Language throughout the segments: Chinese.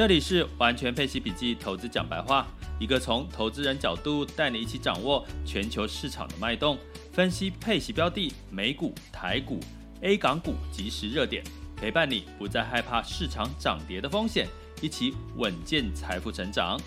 这里是完全配息笔记投资讲白话，一个从投资人角度带你一起掌握全球市场的脉动，分析配息标的、美股、台股、A 港股及时热点，陪伴你不再害怕市场涨跌的风险，一起稳健财富成长。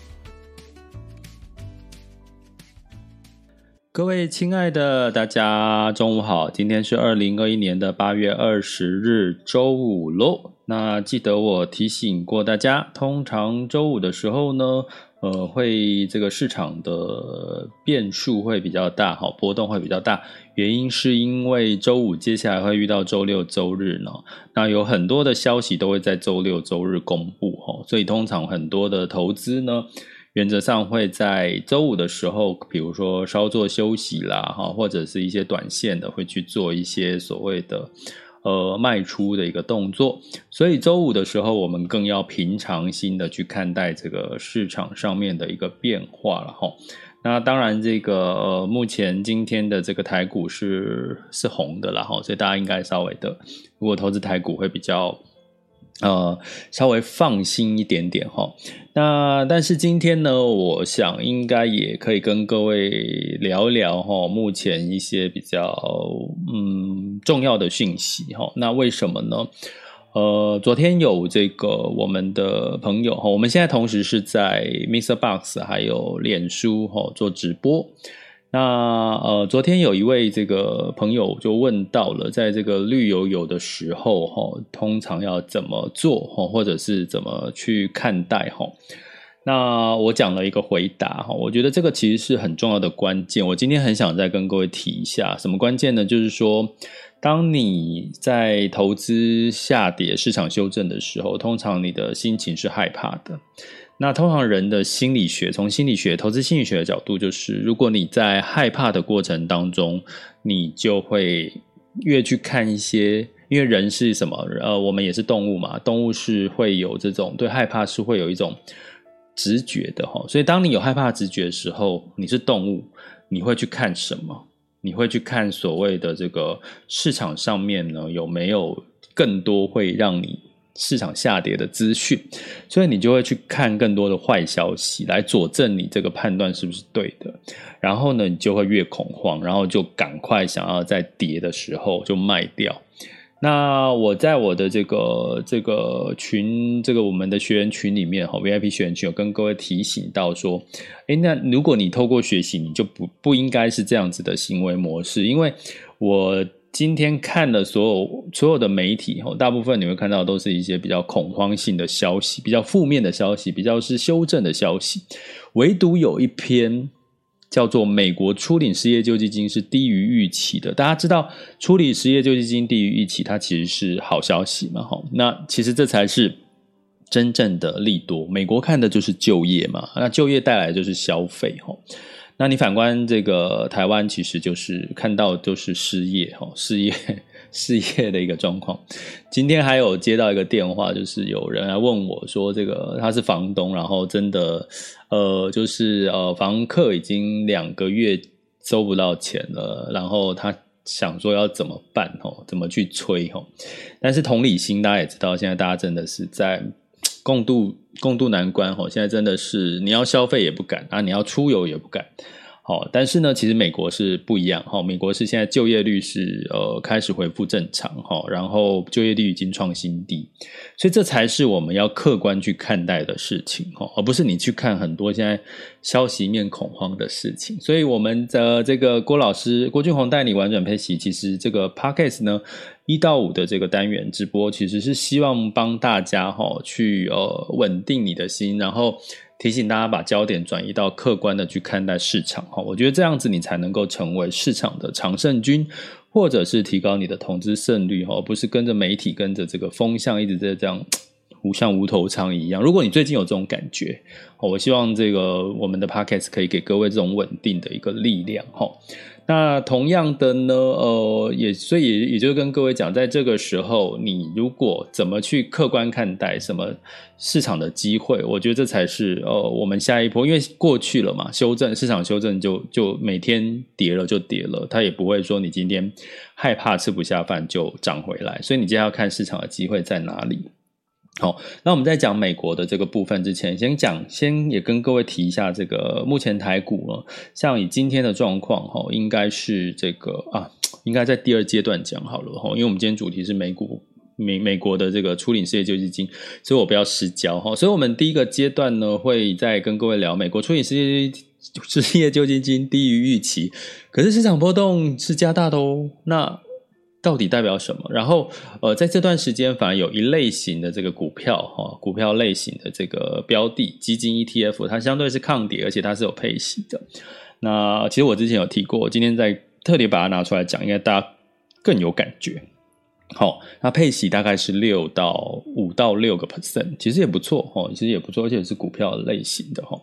各位亲爱的大家，中午好！今天是二零二一年的八月二十日，周五喽。那记得我提醒过大家，通常周五的时候呢，呃，会这个市场的变数会比较大，好，波动会比较大。原因是因为周五接下来会遇到周六、周日呢，那有很多的消息都会在周六、周日公布，哈，所以通常很多的投资呢。原则上会在周五的时候，比如说稍作休息啦，哈，或者是一些短线的会去做一些所谓的呃卖出的一个动作，所以周五的时候，我们更要平常心的去看待这个市场上面的一个变化了哈。那当然，这个呃目前今天的这个台股是是红的啦哈，所以大家应该稍微的，如果投资台股会比较。呃，稍微放心一点点哈。那但是今天呢，我想应该也可以跟各位聊聊哈，目前一些比较嗯重要的讯息哈。那为什么呢？呃，昨天有这个我们的朋友哈，我们现在同时是在 Mr. Box 还有脸书哈做直播。那呃，昨天有一位这个朋友就问到了，在这个绿油油的时候，哈，通常要怎么做，哈，或者是怎么去看待，哈。那我讲了一个回答，哈，我觉得这个其实是很重要的关键。我今天很想再跟各位提一下，什么关键呢？就是说，当你在投资下跌、市场修正的时候，通常你的心情是害怕的。那通常人的心理学，从心理学、投资心理学的角度，就是如果你在害怕的过程当中，你就会越去看一些，因为人是什么？呃，我们也是动物嘛，动物是会有这种对害怕是会有一种直觉的哈。所以当你有害怕直觉的时候，你是动物，你会去看什么？你会去看所谓的这个市场上面呢，有没有更多会让你市场下跌的资讯，所以你就会去看更多的坏消息来佐证你这个判断是不是对的。然后呢，你就会越恐慌，然后就赶快想要在跌的时候就卖掉。那我在我的这个这个群，这个我们的学员群里面哈，VIP 学员群有跟各位提醒到说，诶，那如果你透过学习，你就不不应该是这样子的行为模式，因为我。今天看的所有所有的媒体，大部分你会看到都是一些比较恐慌性的消息，比较负面的消息，比较是修正的消息。唯独有一篇叫做“美国初领失业救济金是低于预期的”，大家知道初领失业救济金低于预期，它其实是好消息嘛？哈，那其实这才是真正的利多。美国看的就是就业嘛，那就业带来就是消费，吼。那你反观这个台湾，其实就是看到就是失业哈，失业失业的一个状况。今天还有接到一个电话，就是有人来问我说，这个他是房东，然后真的呃，就是呃，房客已经两个月收不到钱了，然后他想说要怎么办哈，怎么去催哈？但是同理心，大家也知道，现在大家真的是在。共度共度难关哈，现在真的是你要消费也不敢啊，你要出游也不敢。好，但是呢，其实美国是不一样哈，美国是现在就业率是呃开始恢复正常哈，然后就业率已经创新低，所以这才是我们要客观去看待的事情哈，而不是你去看很多现在消息面恐慌的事情。所以我们的这个郭老师郭俊宏带你玩转配息，其实这个 Podcast 呢一到五的这个单元直播，其实是希望帮大家哈去呃稳定你的心，然后。提醒大家把焦点转移到客观的去看待市场哈，我觉得这样子你才能够成为市场的常胜军，或者是提高你的投资胜率哈，而不是跟着媒体跟着这个风向一直在这样。像无头苍蝇一样。如果你最近有这种感觉，我希望这个我们的 podcast 可以给各位这种稳定的一个力量哈。那同样的呢，呃，也所以也就跟各位讲，在这个时候，你如果怎么去客观看待什么市场的机会，我觉得这才是呃我们下一波，因为过去了嘛，修正市场修正就就每天跌了就跌了，它也不会说你今天害怕吃不下饭就涨回来，所以你今天要看市场的机会在哪里。好，那我们在讲美国的这个部分之前，先讲，先也跟各位提一下这个目前台股呢，像以今天的状况哈，应该是这个啊，应该在第二阶段讲好了哈，因为我们今天主题是美股美美国的这个初领失业救济金，所以我不要失焦哈，所以我们第一个阶段呢，会再跟各位聊美国初领失业失业救济金低于预期，可是市场波动是加大的哦，那。到底代表什么？然后，呃，在这段时间，反而有一类型的这个股票，哈，股票类型的这个标的基金 ETF，它相对是抗跌，而且它是有配息的。那其实我之前有提过，今天在特别把它拿出来讲，应该大家更有感觉。好，那配息大概是六到五到六个 percent，其实也不错，哈，其实也不错，而且是股票类型的，哈。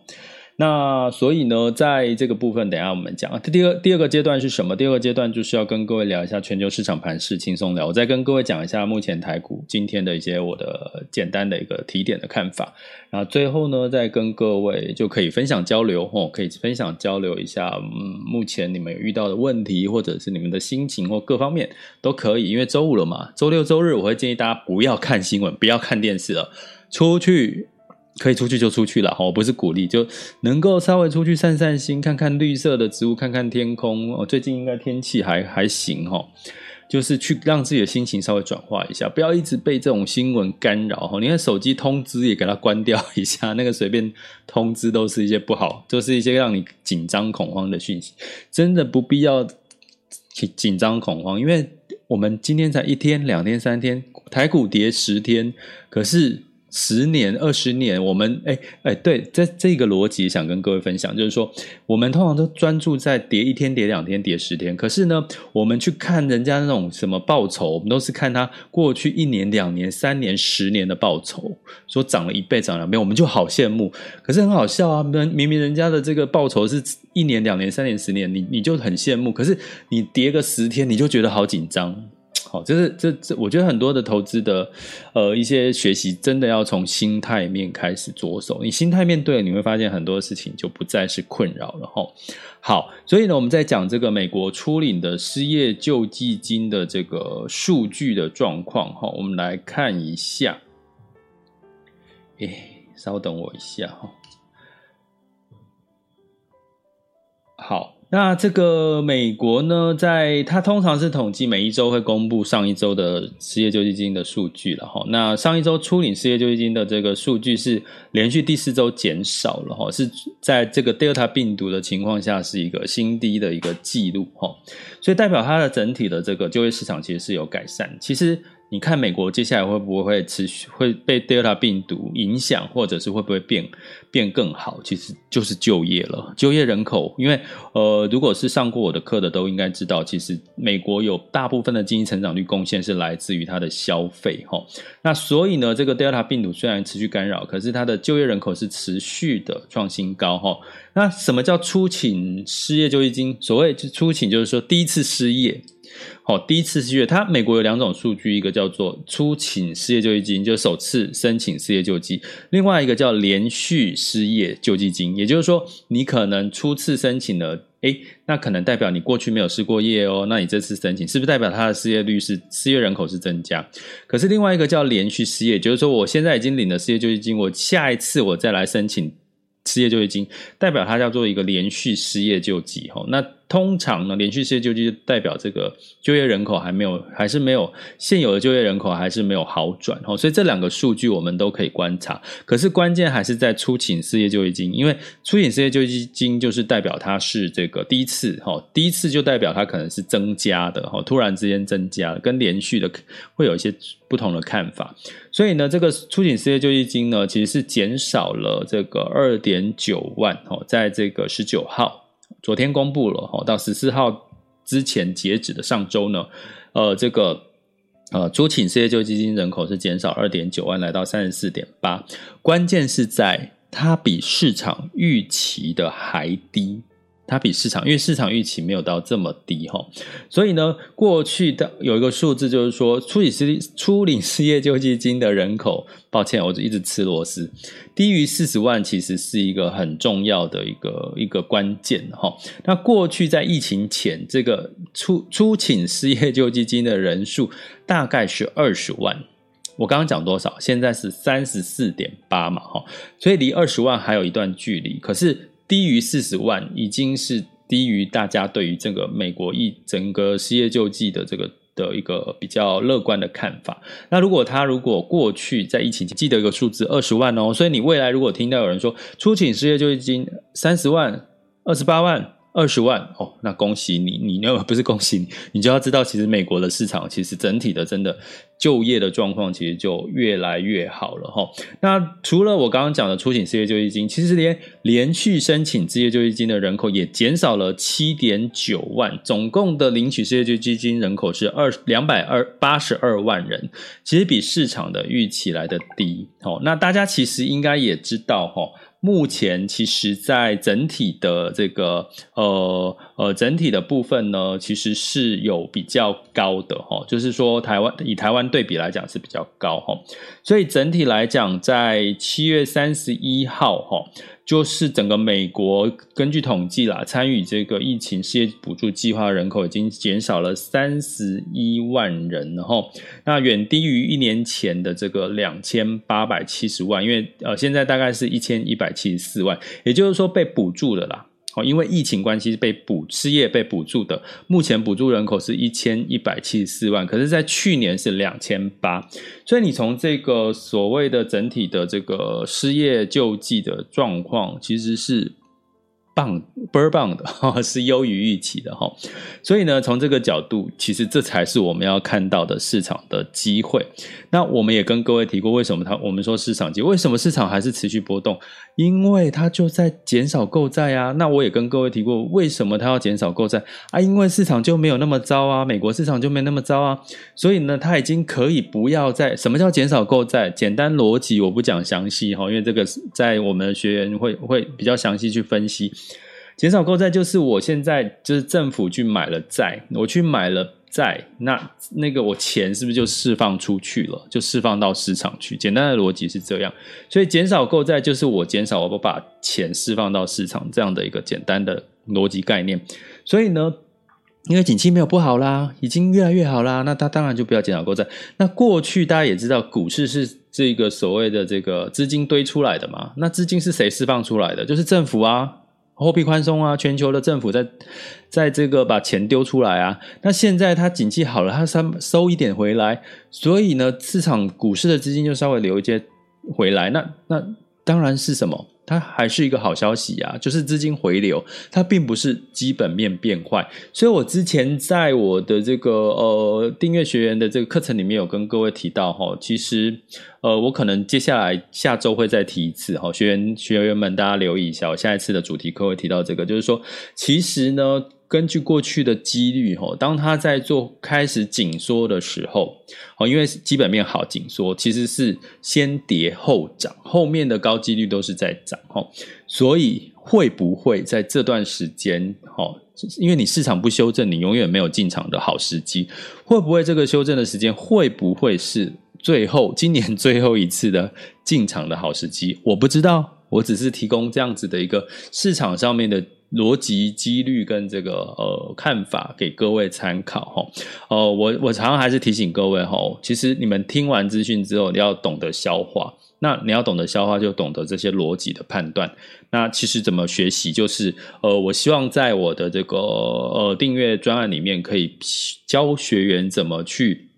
那所以呢，在这个部分，等下我们讲。第二第二个阶段是什么？第二个阶段就是要跟各位聊一下全球市场盘势，轻松聊。我再跟各位讲一下目前台股今天的一些我的简单的一个提点的看法。然后最后呢，再跟各位就可以分享交流，哦，可以分享交流一下，嗯，目前你们遇到的问题，或者是你们的心情或各方面都可以。因为周五了嘛，周六周日我会建议大家不要看新闻，不要看电视了，出去。可以出去就出去了，我不是鼓励，就能够稍微出去散散心，看看绿色的植物，看看天空。哦，最近应该天气还还行哈，就是去让自己的心情稍微转化一下，不要一直被这种新闻干扰哈。你看手机通知也给它关掉一下，那个随便通知都是一些不好，就是一些让你紧张恐慌的讯息，真的不必要紧张恐慌，因为我们今天才一天、两天、三天，台股跌十天，可是。十年、二十年，我们哎哎，对，这这个逻辑想跟各位分享，就是说，我们通常都专注在跌一天、跌两天、跌十天，可是呢，我们去看人家那种什么报酬，我们都是看他过去一年、两年、三年、十年的报酬，说涨了一倍、涨两倍，我们就好羡慕。可是很好笑啊，明明人家的这个报酬是一年、两年、三年、十年，你你就很羡慕，可是你跌个十天，你就觉得好紧张。好，这是这这，我觉得很多的投资的，呃，一些学习真的要从心态面开始着手。你心态面对了，你会发现很多事情就不再是困扰了。哈，好，所以呢，我们在讲这个美国初领的失业救济金的这个数据的状况。哈，我们来看一下。诶，稍等我一下哈。好。那这个美国呢，在它通常是统计每一周会公布上一周的失业救济金的数据了哈。那上一周初领失业救济金的这个数据是连续第四周减少了哈，是在这个 Delta 病毒的情况下是一个新低的一个记录哈，所以代表它的整体的这个就业市场其实是有改善。其实。你看美国接下来会不会持续会被 Delta 病毒影响，或者是会不会变变更好？其实就是就业了，就业人口。因为呃，如果是上过我的课的都应该知道，其实美国有大部分的经济成长率贡献是来自于它的消费齁。那所以呢，这个 Delta 病毒虽然持续干扰，可是它的就业人口是持续的创新高齁。那什么叫初请失业救济金？所谓初请，就是说第一次失业。好，第一次失业，它美国有两种数据，一个叫做初请失业救济金，就首次申请失业救济；另外一个叫连续失业救济金，也就是说，你可能初次申请了，诶，那可能代表你过去没有失过业哦，那你这次申请是不是代表他的失业率是失业人口是增加？可是另外一个叫连续失业，就是说我现在已经领了失业救济金，我下一次我再来申请失业救济金，代表它叫做一个连续失业救济，哈，那。通常呢，连续失业救济代表这个就业人口还没有，还是没有现有的就业人口还是没有好转哦，所以这两个数据我们都可以观察。可是关键还是在初请失业救济金，因为初请失业救济金就是代表它是这个第一次哈，第一次就代表它可能是增加的哈，突然之间增加了，跟连续的会有一些不同的看法。所以呢，这个初请失业救济金呢，其实是减少了这个二点九万哦，在这个十九号。昨天公布了哈，到十四号之前截止的上周呢，呃，这个呃，初请失业救济金人口是减少二点九万，来到三十四点八。关键是在它比市场预期的还低。它比市场，因为市场预期没有到这么低哈，所以呢，过去的有一个数字就是说，初领失初领失业救济金的人口，抱歉，我就一直吃螺丝，低于四十万，其实是一个很重要的一个一个关键哈。那过去在疫情前，这个初初请失业救济金的人数大概是二十万，我刚刚讲多少？现在是三十四点八嘛哈，所以离二十万还有一段距离，可是。低于四十万，已经是低于大家对于这个美国一整个失业救济的这个的一个比较乐观的看法。那如果他如果过去在疫情前记得一个数字二十万哦，所以你未来如果听到有人说初请失业救济金三十万、二十八万。二十万哦，那恭喜你，你那不是恭喜你，你就要知道，其实美国的市场其实整体的真的就业的状况其实就越来越好了哈。那除了我刚刚讲的初请失业救济金，其实连连续申请失业救济金的人口也减少了七点九万，总共的领取失业救济金人口是二两百二八十二万人，其实比市场的预期来的低。哦，那大家其实应该也知道哈。目前其实，在整体的这个呃呃整体的部分呢，其实是有比较高的哈，就是说台湾以台湾对比来讲是比较高哈，所以整体来讲，在七月三十一号哈。就是整个美国根据统计啦，参与这个疫情失业补助计划人口已经减少了三十一万人，然后那远低于一年前的这个两千八百七十万，因为呃现在大概是一千一百七十四万，也就是说被补助的啦。哦，因为疫情关系被补失业被补助的，目前补助人口是一千一百七十四万，可是，在去年是两千八，所以你从这个所谓的整体的这个失业救济的状况，其实是。棒，倍儿棒的，是优于预期的哈。所以呢，从这个角度，其实这才是我们要看到的市场的机会。那我们也跟各位提过，为什么它我们说市场机？为什么市场还是持续波动？因为它就在减少购债啊。那我也跟各位提过，为什么它要减少购债啊？因为市场就没有那么糟啊，美国市场就没那么糟啊。所以呢，它已经可以不要再什么叫减少购债？简单逻辑我不讲详细哈，因为这个在我们的学员会会比较详细去分析。减少购债就是我现在就是政府去买了债，我去买了债，那那个我钱是不是就释放出去了？就释放到市场去？简单的逻辑是这样，所以减少购债就是我减少，我把钱释放到市场这样的一个简单的逻辑概念。所以呢，因为景气没有不好啦，已经越来越好啦，那他当然就不要减少购债。那过去大家也知道，股市是这个所谓的这个资金堆出来的嘛？那资金是谁释放出来的？就是政府啊。货币宽松啊，全球的政府在在这个把钱丢出来啊，那现在它景气好了，它收收一点回来，所以呢，市场股市的资金就稍微留一些回来，那那当然是什么？它还是一个好消息啊，就是资金回流，它并不是基本面变坏。所以我之前在我的这个呃订阅学员的这个课程里面有跟各位提到哈，其实呃我可能接下来下周会再提一次哈，学员学员们大家留意一下，我下一次的主题课会提到这个，就是说其实呢。根据过去的几率，哈，当它在做开始紧缩的时候，哦，因为基本面好，紧缩其实是先跌后涨，后面的高几率都是在涨，哈，所以会不会在这段时间，哈，因为你市场不修正，你永远没有进场的好时机，会不会这个修正的时间会不会是最后今年最后一次的进场的好时机？我不知道，我只是提供这样子的一个市场上面的。逻辑、几率跟这个呃看法给各位参考哈。呃，我我常常还是提醒各位哈，其实你们听完资讯之后，你要懂得消化。那你要懂得消化，就懂得这些逻辑的判断。那其实怎么学习，就是呃，我希望在我的这个呃订阅专案里面，可以教学员怎么去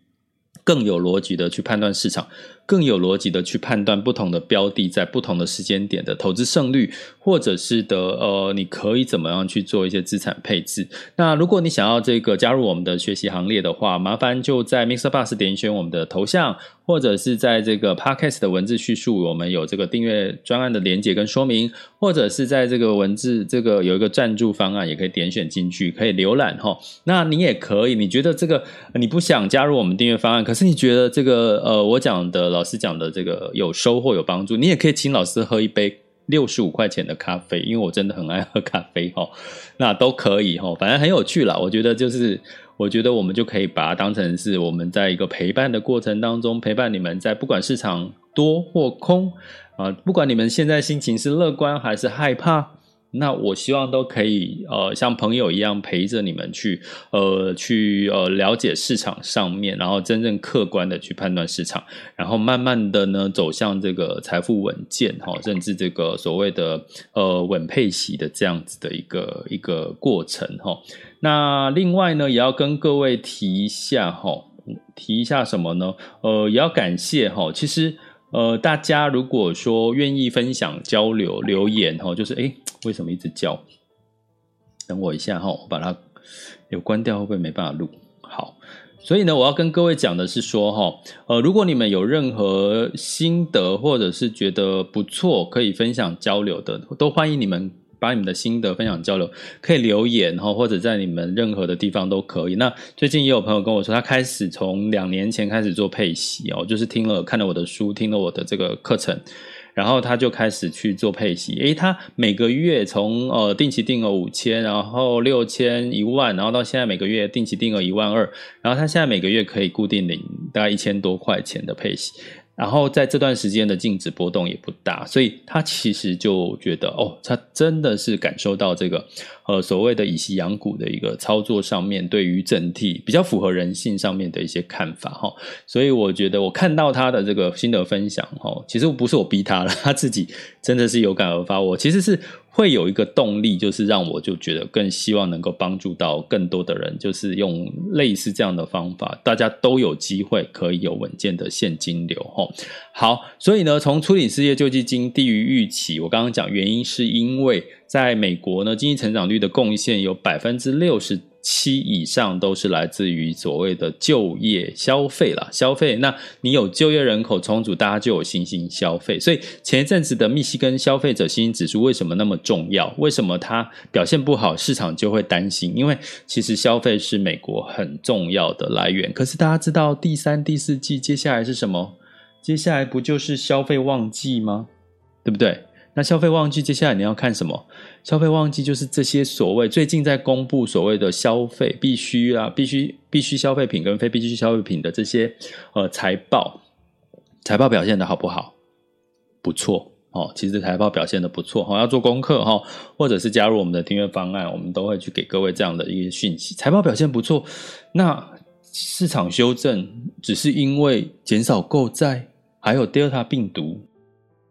更有逻辑的去判断市场，更有逻辑的去判断不同的标的在不同的时间点的投资胜率，或者是的呃，你可以怎么样去做一些资产配置。那如果你想要这个加入我们的学习行列的话，麻烦就在 Mr. Bus 点选我们的头像，或者是在这个 Podcast 的文字叙述，我们有这个订阅专案的连接跟说明，或者是在这个文字这个有一个赞助方案，也可以点选进去，可以浏览哈。那你也可以，你觉得这个你不想加入我们订阅方案，可是你觉得这个呃，我讲的老师讲的这个有收获有帮助，你也可以请老师喝一杯六十五块钱的咖啡，因为我真的很爱喝咖啡哈。那都可以哈，反正很有趣啦。我觉得就是，我觉得我们就可以把它当成是我们在一个陪伴的过程当中，陪伴你们在不管市场多或空啊，不管你们现在心情是乐观还是害怕。那我希望都可以，呃，像朋友一样陪着你们去，呃，去呃了解市场上面，然后真正客观的去判断市场，然后慢慢的呢走向这个财富稳健哈，甚至这个所谓的呃稳配息的这样子的一个一个过程哈。那另外呢，也要跟各位提一下哈，提一下什么呢？呃，也要感谢哈，其实。呃，大家如果说愿意分享、交流、留言哈，就是诶，为什么一直叫？等我一下哈，我把它有关掉，会不会没办法录？好，所以呢，我要跟各位讲的是说哈，呃，如果你们有任何心得或者是觉得不错，可以分享交流的，都欢迎你们。把你们的心得分享交流，可以留言哈，或者在你们任何的地方都可以。那最近也有朋友跟我说，他开始从两年前开始做配息哦，就是听了看了我的书，听了我的这个课程，然后他就开始去做配息。诶，他每个月从呃定期定额五千，然后六千一万，然后到现在每个月定期定额一万二，然后他现在每个月可以固定领大概一千多块钱的配息。然后在这段时间的净值波动也不大，所以他其实就觉得哦，他真的是感受到这个呃所谓的以息养股的一个操作上面，对于整体比较符合人性上面的一些看法哈。所以我觉得我看到他的这个心得分享哈，其实不是我逼他了，他自己真的是有感而发。我其实是。会有一个动力，就是让我就觉得更希望能够帮助到更多的人，就是用类似这样的方法，大家都有机会可以有稳健的现金流。吼，好，所以呢，从初领失业救济金低于预期，我刚刚讲原因是因为在美国呢，经济成长率的贡献有百分之六十。七以上都是来自于所谓的就业消费啦，消费。那你有就业人口充足，大家就有新兴消费。所以前一阵子的密西根消费者信心指数为什么那么重要？为什么它表现不好，市场就会担心？因为其实消费是美国很重要的来源。可是大家知道第三、第四季接下来是什么？接下来不就是消费旺季吗？对不对？那消费旺季接下来你要看什么？消费旺季就是这些所谓最近在公布所谓的消费必须啊，必须必须消费品跟非必须消费品的这些呃财报，财报表现的好不好？不错哦，其实财报表现的不错哈，要做功课哈，或者是加入我们的订阅方案，我们都会去给各位这样的一个讯息。财报表现不错，那市场修正只是因为减少购债，还有 Delta 病毒。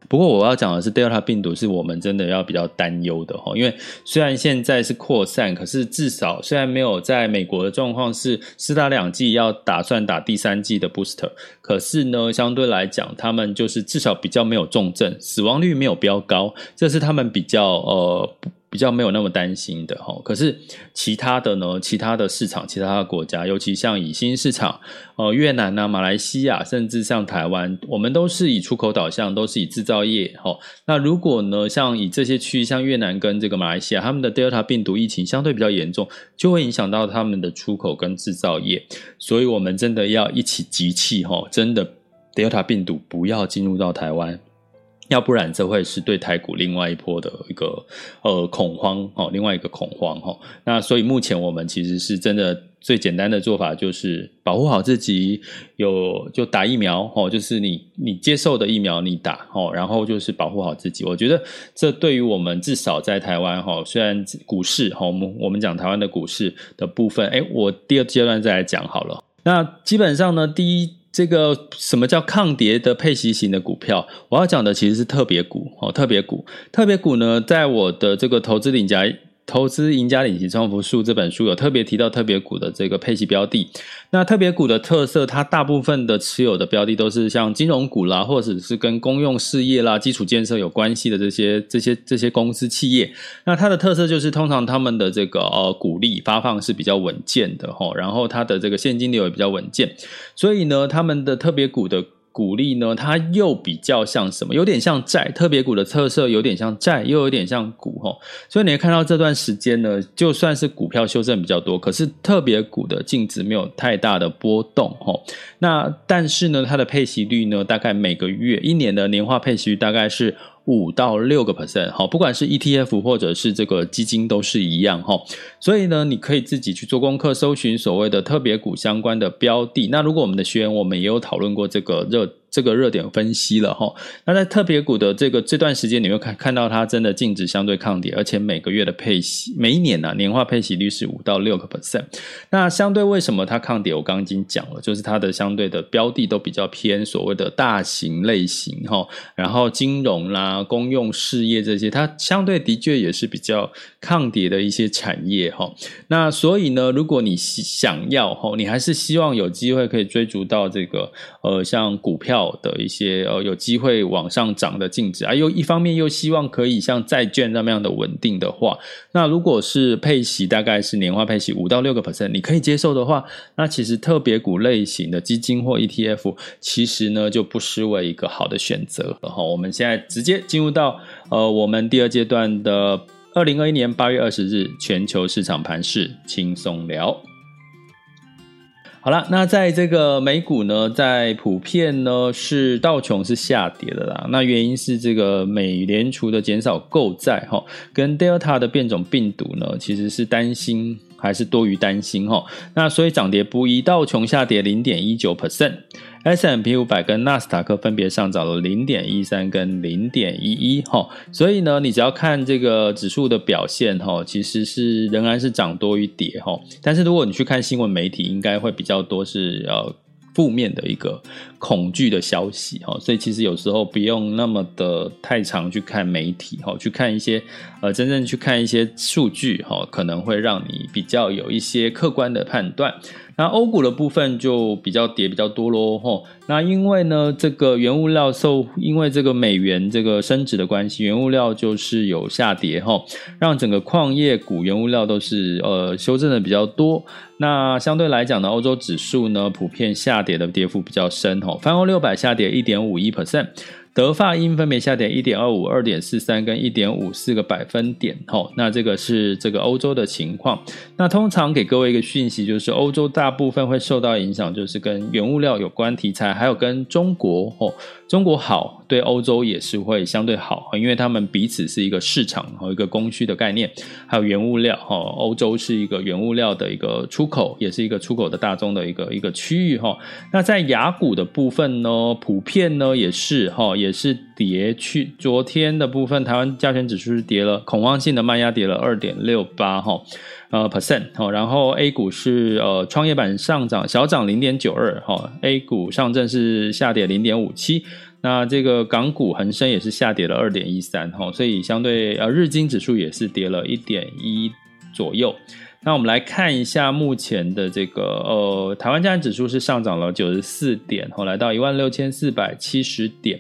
不过我要讲的是，Delta 病毒是我们真的要比较担忧的哈，因为虽然现在是扩散，可是至少虽然没有在美国的状况是四打两剂，要打算打第三剂的 booster，可是呢，相对来讲，他们就是至少比较没有重症，死亡率没有飙高，这是他们比较呃。比较没有那么担心的哈，可是其他的呢？其他的市场，其他的国家，尤其像以新市场，呃，越南啊、马来西亚，甚至像台湾，我们都是以出口导向，都是以制造业哈。那如果呢，像以这些区域，像越南跟这个马来西亚，他们的 Delta 病毒疫情相对比较严重，就会影响到他们的出口跟制造业，所以我们真的要一起集气哈，真的 Delta 病毒不要进入到台湾。要不然这会是对台股另外一波的一个呃恐慌哦，另外一个恐慌哈。那所以目前我们其实是真的最简单的做法就是保护好自己，有就打疫苗哦，就是你你接受的疫苗你打哦，然后就是保护好自己。我觉得这对于我们至少在台湾哈，虽然股市哈，我们我们讲台湾的股市的部分，诶，我第二阶段再来讲好了。那基本上呢，第一。这个什么叫抗跌的配息型的股票？我要讲的其实是特别股哦，特别股，特别股呢，在我的这个投资领夹投资赢家领息涨幅术这本书有特别提到特别股的这个配息标的。那特别股的特色，它大部分的持有的标的都是像金融股啦，或者是跟公用事业啦、基础建设有关系的这些这些这些公司企业。那它的特色就是，通常他们的这个呃股利发放是比较稳健的齁，然后它的这个现金流也比较稳健，所以呢，他们的特别股的。股利呢，它又比较像什么？有点像债，特别股的特色有点像债，又有点像股哈。所以你会看到这段时间呢，就算是股票修正比较多，可是特别股的净值没有太大的波动哈。那但是呢，它的配息率呢，大概每个月一年的年化配息率大概是。五到六个 percent，好，不管是 ETF 或者是这个基金都是一样哈，所以呢，你可以自己去做功课，搜寻所谓的特别股相关的标的。那如果我们的学员，我们也有讨论过这个热。这个热点分析了哈，那在特别股的这个这段时间，你会看看到它真的净值相对抗跌，而且每个月的配息，每一年呢、啊、年化配息率是五到六个 percent。那相对为什么它抗跌？我刚刚已经讲了，就是它的相对的标的都比较偏所谓的大型类型哈，然后金融啦、公用事业这些，它相对的确也是比较抗跌的一些产业哈。那所以呢，如果你想要哈，你还是希望有机会可以追逐到这个呃像股票。的一些呃有机会往上涨的净值啊，又一方面又希望可以像债券那么样的稳定的话，那如果是配息大概是年化配息五到六个 percent，你可以接受的话，那其实特别股类型的基金或 ETF，其实呢就不失为一个好的选择了哈。我们现在直接进入到呃我们第二阶段的二零二一年八月二十日全球市场盘势轻松聊。好了，那在这个美股呢，在普遍呢是道琼是下跌的啦。那原因是这个美联储的减少购债哈，跟 Delta 的变种病毒呢，其实是担心还是多于担心哈。那所以涨跌不一，道琼下跌零点一九 percent。S M P 五百跟纳斯达克分别上涨了零点一三跟零点一一哈，所以呢，你只要看这个指数的表现哈，其实是仍然是涨多于跌哈。但是如果你去看新闻媒体，应该会比较多是呃负面的一个恐惧的消息哈。所以其实有时候不用那么的太常去看媒体哈，去看一些呃真正去看一些数据哈，可能会让你比较有一些客观的判断。那欧股的部分就比较跌比较多喽，吼。那因为呢，这个原物料受因为这个美元这个升值的关系，原物料就是有下跌，吼，让整个矿业股原物料都是呃修正的比较多。那相对来讲呢，欧洲指数呢普遍下跌的跌幅比较深，吼，泛欧六百下跌一点五一 percent。德法英分别下跌一点二五、二点四三跟一点五四个百分点，吼，那这个是这个欧洲的情况。那通常给各位一个讯息，就是欧洲大部分会受到影响，就是跟原物料有关题材，还有跟中国，吼。中国好，对欧洲也是会相对好，因为他们彼此是一个市场和一个供需的概念，还有原物料哈。欧洲是一个原物料的一个出口，也是一个出口的大宗的一个一个区域哈。那在雅股的部分呢，普遍呢也是哈，也是跌去。昨天的部分，台湾加权指数是跌了，恐慌性的卖压跌了二点六八哈。呃，percent 哈，然后 A 股是呃创业板上涨小涨零点九二哈，A 股上证是下跌零点五七，那这个港股恒生也是下跌了二点一三哈，所以相对呃日经指数也是跌了一点一左右。那我们来看一下目前的这个呃台湾加权指数是上涨了九十四点，后来到一万六千四百七十点。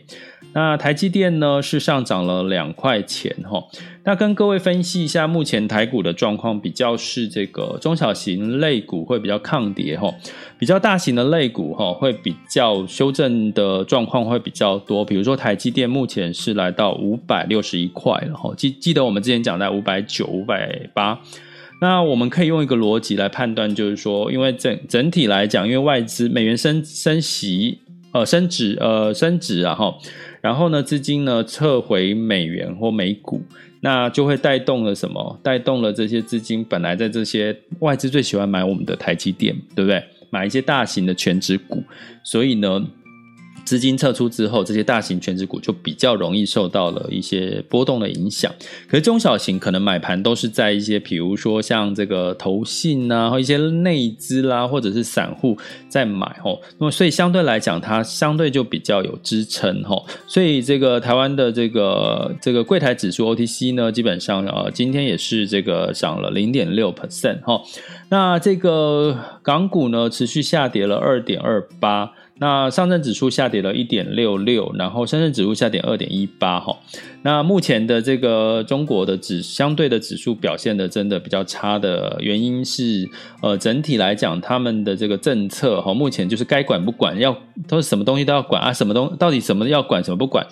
那台积电呢是上涨了两块钱哈。那跟各位分析一下，目前台股的状况比较是这个中小型类股会比较抗跌哈，比较大型的类股哈会比较修正的状况会比较多。比如说台积电目前是来到五百六十一块了哈，记记得我们之前讲在五百九、五百八。那我们可以用一个逻辑来判断，就是说，因为整整体来讲，因为外资美元升升息呃升值呃升值啊哈。然后呢，资金呢撤回美元或美股，那就会带动了什么？带动了这些资金本来在这些外资最喜欢买我们的台积电，对不对？买一些大型的全值股，所以呢，资金撤出之后，这些大型全值股就比较容易受到了一些波动的影响。可是中小型可能买盘都是在一些，比如说像这个投信啊，或一些内资啦，或者是散户在买哦。那么所以相对来讲，它相对就比较有支撑哦。所以这个台湾的这个这个柜台指数 OTC 呢，基本上呃今天也是这个涨了零点六 percent 哈。那这个港股呢，持续下跌了二点二八。那上证指数下跌了一点六六，然后深圳指数下跌二点一八哈。那目前的这个中国的指相对的指数表现的真的比较差的原因是，呃，整体来讲他们的这个政策哈，目前就是该管不管，要都是什么东西都要管啊，什么东到底什么要管，什么不管，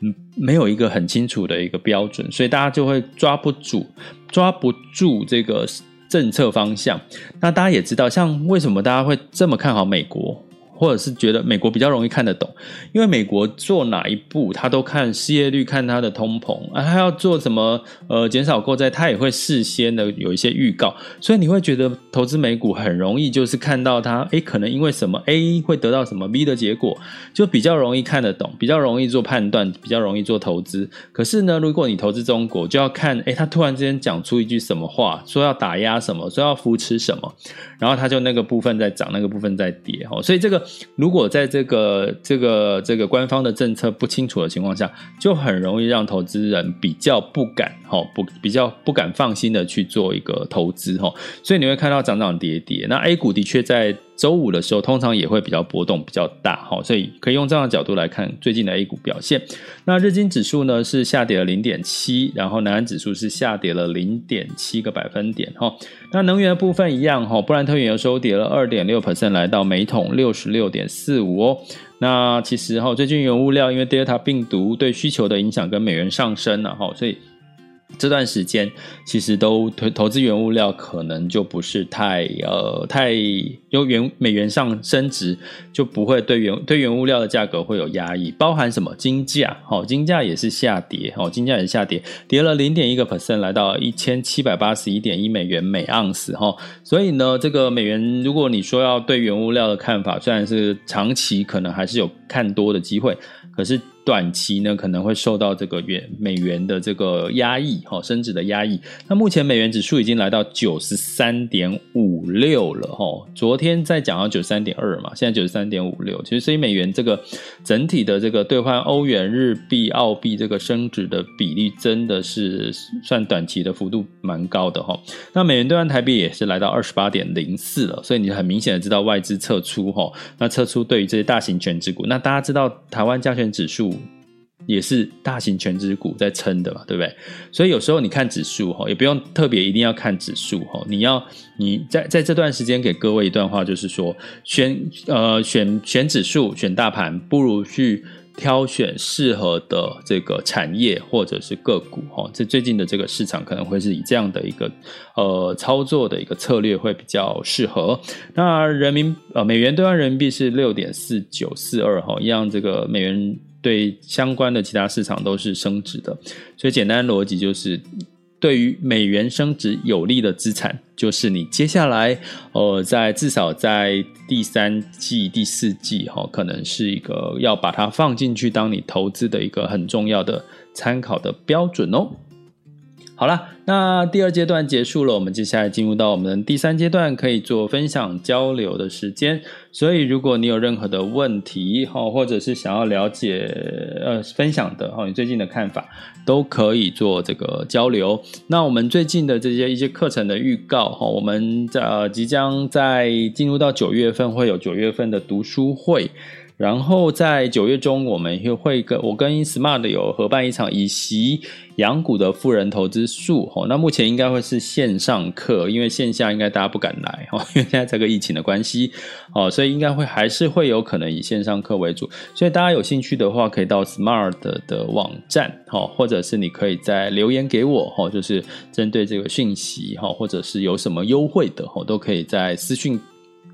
嗯，没有一个很清楚的一个标准，所以大家就会抓不住，抓不住这个政策方向。那大家也知道，像为什么大家会这么看好美国？或者是觉得美国比较容易看得懂，因为美国做哪一步，他都看失业率，看他的通膨啊，他要做什么呃减少购债，他也会事先的有一些预告，所以你会觉得投资美股很容易，就是看到它，诶，可能因为什么 A 会得到什么 B 的结果，就比较容易看得懂，比较容易做判断，比较容易做投资。可是呢，如果你投资中国，就要看，诶，他突然之间讲出一句什么话，说要打压什么，说要扶持什么，然后他就那个部分在涨，那个部分在跌，哦，所以这个。如果在这个这个这个官方的政策不清楚的情况下，就很容易让投资人比较不敢哈不比较不敢放心的去做一个投资哈，所以你会看到涨涨跌跌。那 A 股的确在。周五的时候，通常也会比较波动比较大，哈，所以可以用这样的角度来看最近的 A 股表现。那日经指数呢是下跌了零点七，然后南安指数是下跌了零点七个百分点，哈。那能源的部分一样，哈，布兰特原油收跌了二点六 percent，来到每桶六十六点四五哦。那其实哈，最近原物料因为 Delta 病毒对需求的影响跟美元上升了，哈，所以。这段时间其实都投投资原物料可能就不是太呃太因为原美元上升值就不会对原对原物料的价格会有压抑，包含什么金价，哦、金价也是下跌，哦、金价也是下跌，跌了零点一个 percent，来到一千七百八十一点一美元每盎司哈，所以呢，这个美元如果你说要对原物料的看法，虽然是长期可能还是有看多的机会，可是。短期呢，可能会受到这个元美元的这个压抑，哈，升值的压抑。那目前美元指数已经来到九十三点五六了，哈。昨天在讲到九十三点二嘛，现在九十三点五六。其实，所以美元这个整体的这个兑换欧元、日币、澳币这个升值的比例，真的是算短期的幅度蛮高的，哈。那美元兑换台币也是来到二十八点零四了，所以你很明显的知道外资撤出，哈。那撤出对于这些大型权值股，那大家知道台湾加权指数。也是大型全值股在撑的嘛，对不对？所以有时候你看指数哈，也不用特别一定要看指数哈。你要你在在这段时间给各位一段话，就是说选呃选选指数选大盘，不如去挑选适合的这个产业或者是个股哈。这最近的这个市场可能会是以这样的一个呃操作的一个策略会比较适合。那人民呃美元兑换人民币是六点四九四二哈，一样这个美元。对相关的其他市场都是升值的，所以简单逻辑就是，对于美元升值有利的资产，就是你接下来呃，在至少在第三季、第四季哈，可能是一个要把它放进去当你投资的一个很重要的参考的标准哦。好了，那第二阶段结束了，我们接下来进入到我们第三阶段，可以做分享交流的时间。所以，如果你有任何的问题哈，或者是想要了解呃分享的哈，你最近的看法都可以做这个交流。那我们最近的这些一些课程的预告哈，我们在呃即将在进入到九月份会有九月份的读书会。然后在九月中，我们又会跟我跟 Smart 有合办一场以息养股的富人投资术哦。那目前应该会是线上课，因为线下应该大家不敢来哦，因为现在这个疫情的关系哦，所以应该会还是会有可能以线上课为主。所以大家有兴趣的话，可以到 Smart 的网站哈，或者是你可以再留言给我哈，就是针对这个讯息哈，或者是有什么优惠的哈，都可以在私讯。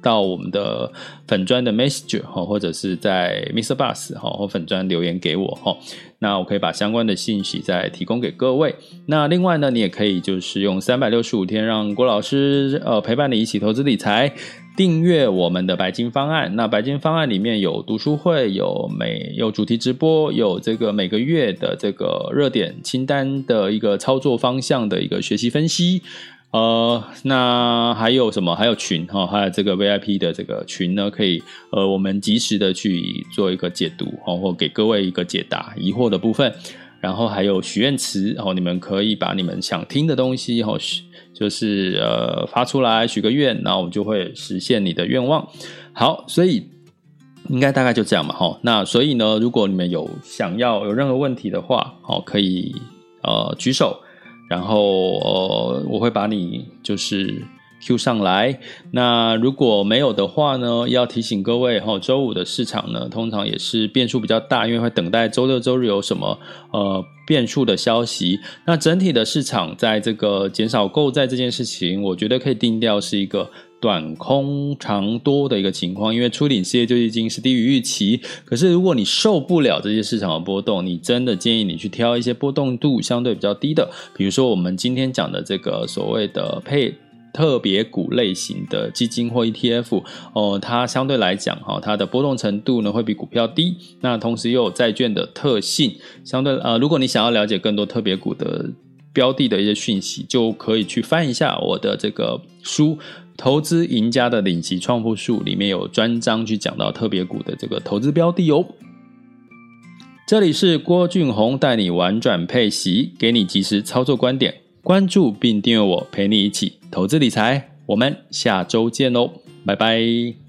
到我们的粉专的 Messenger 哈，或者是在 Mr. Bus 哈或粉专留言给我哈，那我可以把相关的信息再提供给各位。那另外呢，你也可以就是用三百六十五天让郭老师呃陪伴你一起投资理财。订阅我们的白金方案。那白金方案里面有读书会，有每有主题直播，有这个每个月的这个热点清单的一个操作方向的一个学习分析。呃，那还有什么？还有群哈，还有这个 VIP 的这个群呢，可以呃，我们及时的去做一个解读，或给各位一个解答疑惑的部分。然后还有许愿池，哦你们可以把你们想听的东西，哈，就是呃发出来许个愿，然后我们就会实现你的愿望。好，所以应该大概就这样嘛，哈。那所以呢，如果你们有想要有任何问题的话，好，可以呃举手。然后呃，我会把你就是 Q 上来。那如果没有的话呢，要提醒各位哈，周五的市场呢，通常也是变数比较大，因为会等待周六周日有什么呃变数的消息。那整体的市场在这个减少购债这件事情，我觉得可以定调是一个。短空长多的一个情况，因为初领失业救济金是低于预期。可是如果你受不了这些市场的波动，你真的建议你去挑一些波动度相对比较低的，比如说我们今天讲的这个所谓的配特别股类型的基金或 ETF，哦，它相对来讲哈，它的波动程度呢会比股票低。那同时又有债券的特性，相对呃，如果你想要了解更多特别股的标的的一些讯息，就可以去翻一下我的这个书。投资赢家的领级创富术里面有专章去讲到特别股的这个投资标的哦。这里是郭俊宏带你玩转配息，给你及时操作观点，关注并订阅我，陪你一起投资理财。我们下周见喽，拜拜。